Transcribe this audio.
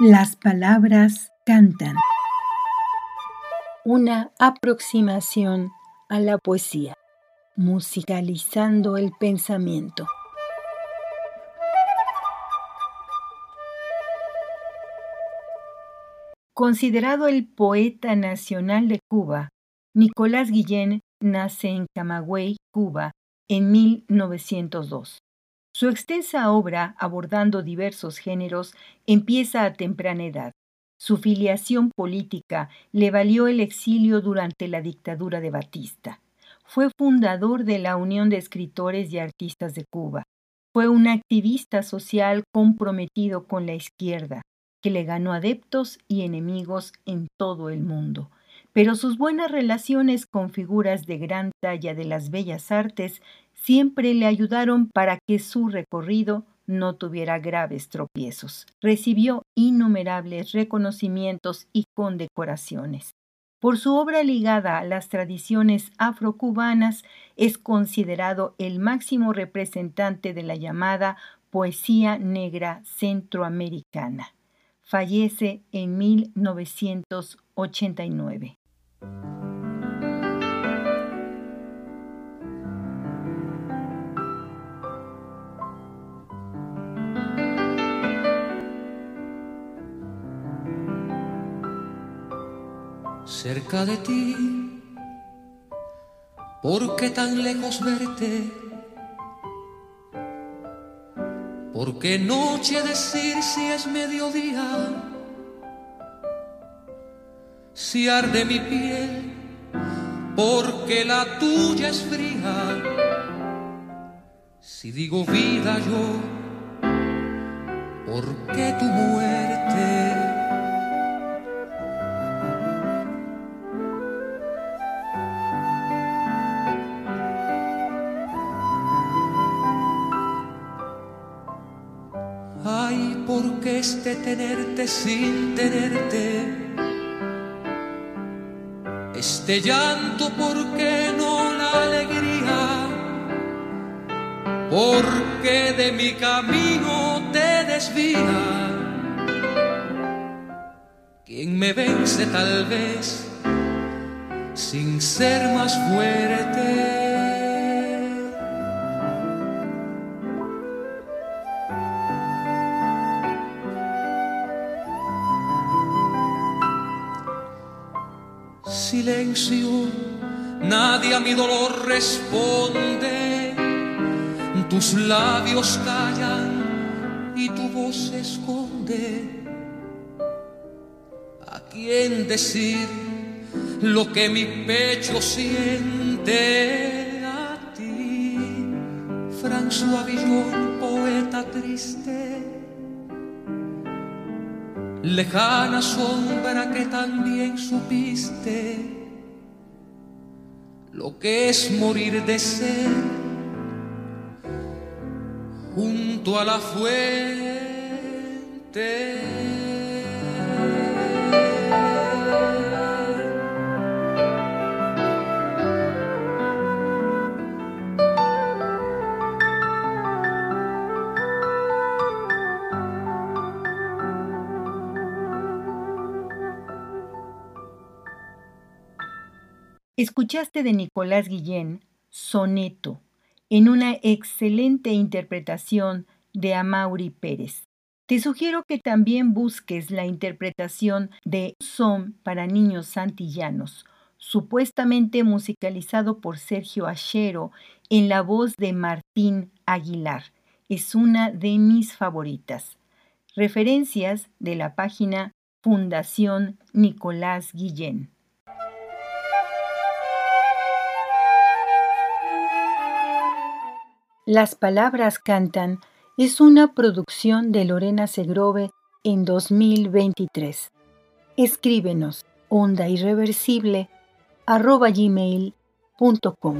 Las palabras cantan. Una aproximación a la poesía, musicalizando el pensamiento. Considerado el poeta nacional de Cuba, Nicolás Guillén nace en Camagüey, Cuba, en 1902. Su extensa obra, abordando diversos géneros, empieza a temprana edad. Su filiación política le valió el exilio durante la dictadura de Batista. Fue fundador de la Unión de Escritores y Artistas de Cuba. Fue un activista social comprometido con la izquierda, que le ganó adeptos y enemigos en todo el mundo. Pero sus buenas relaciones con figuras de gran talla de las bellas artes siempre le ayudaron para que su recorrido no tuviera graves tropiezos. Recibió innumerables reconocimientos y condecoraciones. Por su obra ligada a las tradiciones afrocubanas, es considerado el máximo representante de la llamada poesía negra centroamericana. Fallece en 1989. Cerca de ti. ¿Por qué tan lejos verte? ¿Por qué noche decir si es mediodía? Si arde mi piel, porque la tuya es fría. Si digo vida yo, ¿por qué tu muerte? porque este tenerte sin tenerte, este llanto porque no la alegría, porque de mi camino te desvía. Quien me vence tal vez sin ser más fuerte. Silencio, nadie a mi dolor responde. Tus labios callan y tu voz se esconde. ¿A quién decir lo que mi pecho siente? A ti, François Villon, poeta triste lejana sombra que también supiste lo que es morir de sed junto a la fuente. Escuchaste de Nicolás Guillén Soneto, en una excelente interpretación de Amaury Pérez. Te sugiero que también busques la interpretación de Son para niños santillanos, supuestamente musicalizado por Sergio Achero en la voz de Martín Aguilar. Es una de mis favoritas. Referencias de la página Fundación Nicolás Guillén. Las palabras cantan es una producción de Lorena Segrove en 2023. Escríbenos onda irreversible arroba gmail.com.